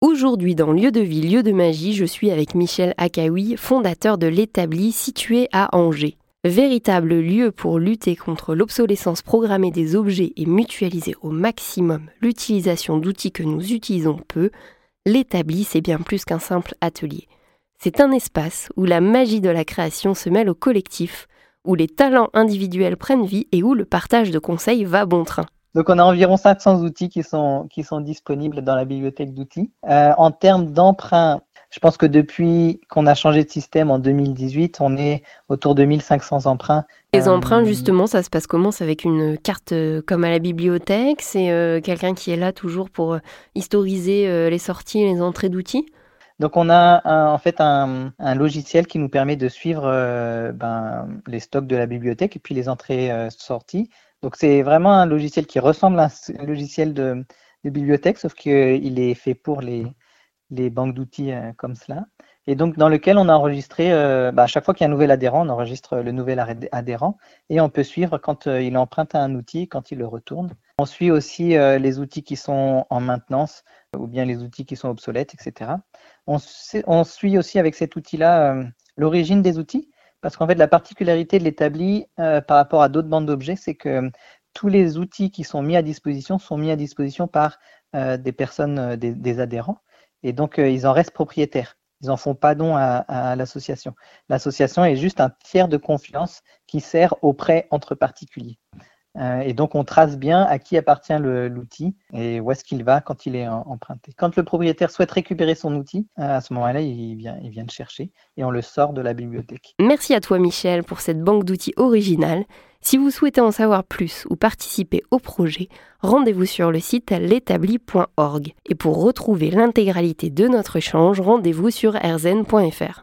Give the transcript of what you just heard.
Aujourd'hui, dans Lieu de vie, lieu de magie, je suis avec Michel Akaoui, fondateur de l'établi situé à Angers. Véritable lieu pour lutter contre l'obsolescence programmée des objets et mutualiser au maximum l'utilisation d'outils que nous utilisons peu, l'établi c'est bien plus qu'un simple atelier. C'est un espace où la magie de la création se mêle au collectif, où les talents individuels prennent vie et où le partage de conseils va bon train. Donc on a environ 500 outils qui sont, qui sont disponibles dans la bibliothèque d'outils. Euh, en termes d'emprunt, je pense que depuis qu'on a changé de système en 2018, on est autour de 1500 emprunts. Les euh, emprunts, justement, ça se passe comment? C'est avec une carte euh, comme à la bibliothèque? C'est quelqu'un qui est là toujours pour historiser les sorties et les entrées d'outils? Donc on a en fait un, logiciel qui nous permet de suivre ben, les stocks de la bibliothèque et puis les entrées-sorties donc c'est vraiment un logiciel qui ressemble à un logiciel de, bibliothèque, sauf qu'il est fait pour les, banques d'outils euh, comme cela. Et donc dans lequel on a enregistré, euh, bah, à chaque fois qu'il y a un nouvel adhérent, on enregistre le nouvel adhérent et on peut suivre quand euh, il emprunte un outil, quand il le retourne. On suit aussi les outils qui sont en maintenance ou bien les outils qui sont obsolètes, etc. On suit aussi avec cet outil-là l'origine des outils. Parce qu'en fait, la particularité de l'établi euh, par rapport à d'autres bandes d'objets, c'est que euh, tous les outils qui sont mis à disposition sont mis à disposition par euh, des personnes, des, adhérents, et donc ils en restent propriétaires. Ils n'en font pas don à l'association. L'association est juste un tiers de confiance qui sert au prêt entre particuliers. Euh, et donc, on trace bien à qui appartient l'outil et où est-ce qu'il va quand il est emprunté. Quand le propriétaire souhaite récupérer son outil, euh, à ce moment-là, il vient, il vient le chercher et on le sort de la bibliothèque. Merci à toi, Michel, pour cette banque d'outils originale. Si vous souhaitez en savoir plus ou participer au projet, rendez-vous sur le site l'établi.org. Et pour retrouver l'intégralité de notre échange, rendez-vous sur rzen.fr.